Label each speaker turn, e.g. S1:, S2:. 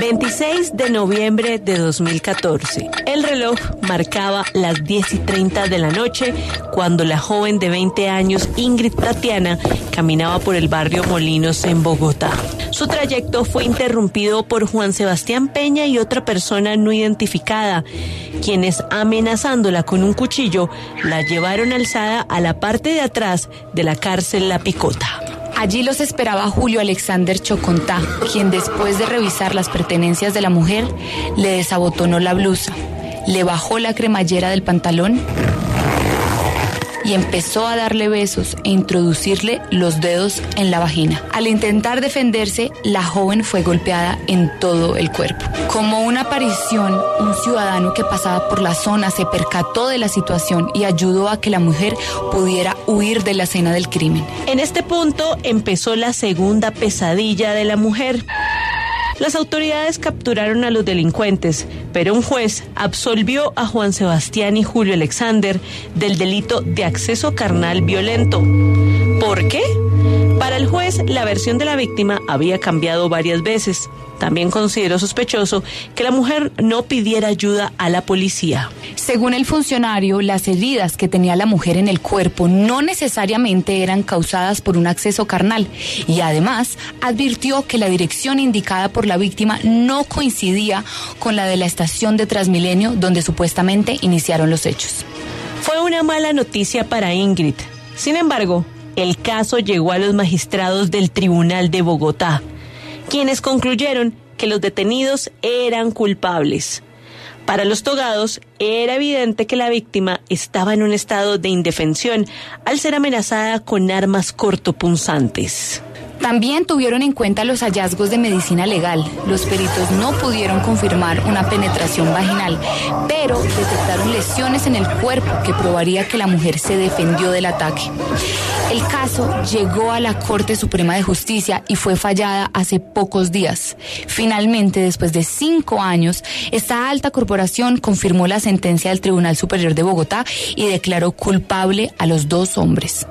S1: 26 de noviembre de 2014. El reloj marcaba las 10 y 30 de la noche cuando la joven de 20 años Ingrid Tatiana caminaba por el barrio Molinos en Bogotá. Su trayecto fue interrumpido por Juan Sebastián Peña y otra persona no identificada, quienes amenazándola con un cuchillo la llevaron alzada a la parte de atrás de la cárcel La Picota.
S2: Allí los esperaba Julio Alexander Chocontá, quien después de revisar las pertenencias de la mujer, le desabotonó la blusa, le bajó la cremallera del pantalón y empezó a darle besos e introducirle los dedos en la vagina. Al intentar defenderse, la joven fue golpeada en todo el cuerpo. Como una aparición, un ciudadano que pasaba por la zona se percató de la situación y ayudó a que la mujer pudiera huir de la escena del crimen.
S1: En este punto empezó la segunda pesadilla de la mujer. Las autoridades capturaron a los delincuentes, pero un juez absolvió a Juan Sebastián y Julio Alexander del delito de acceso carnal violento. ¿Por qué? Para el juez, la versión de la víctima había cambiado varias veces. También consideró sospechoso que la mujer no pidiera ayuda a la policía.
S2: Según el funcionario, las heridas que tenía la mujer en el cuerpo no necesariamente eran causadas por un acceso carnal y además advirtió que la dirección indicada por la víctima no coincidía con la de la estación de Transmilenio donde supuestamente iniciaron los hechos.
S1: Fue una mala noticia para Ingrid. Sin embargo, el caso llegó a los magistrados del Tribunal de Bogotá quienes concluyeron que los detenidos eran culpables. Para los togados era evidente que la víctima estaba en un estado de indefensión al ser amenazada con armas cortopunzantes.
S2: También tuvieron en cuenta los hallazgos de medicina legal. Los peritos no pudieron confirmar una penetración vaginal, pero detectaron lesiones en el cuerpo que probaría que la mujer se defendió del ataque. El caso llegó a la Corte Suprema de Justicia y fue fallada hace pocos días. Finalmente, después de cinco años, esta alta corporación confirmó la sentencia del Tribunal Superior de Bogotá y declaró culpable a los dos hombres.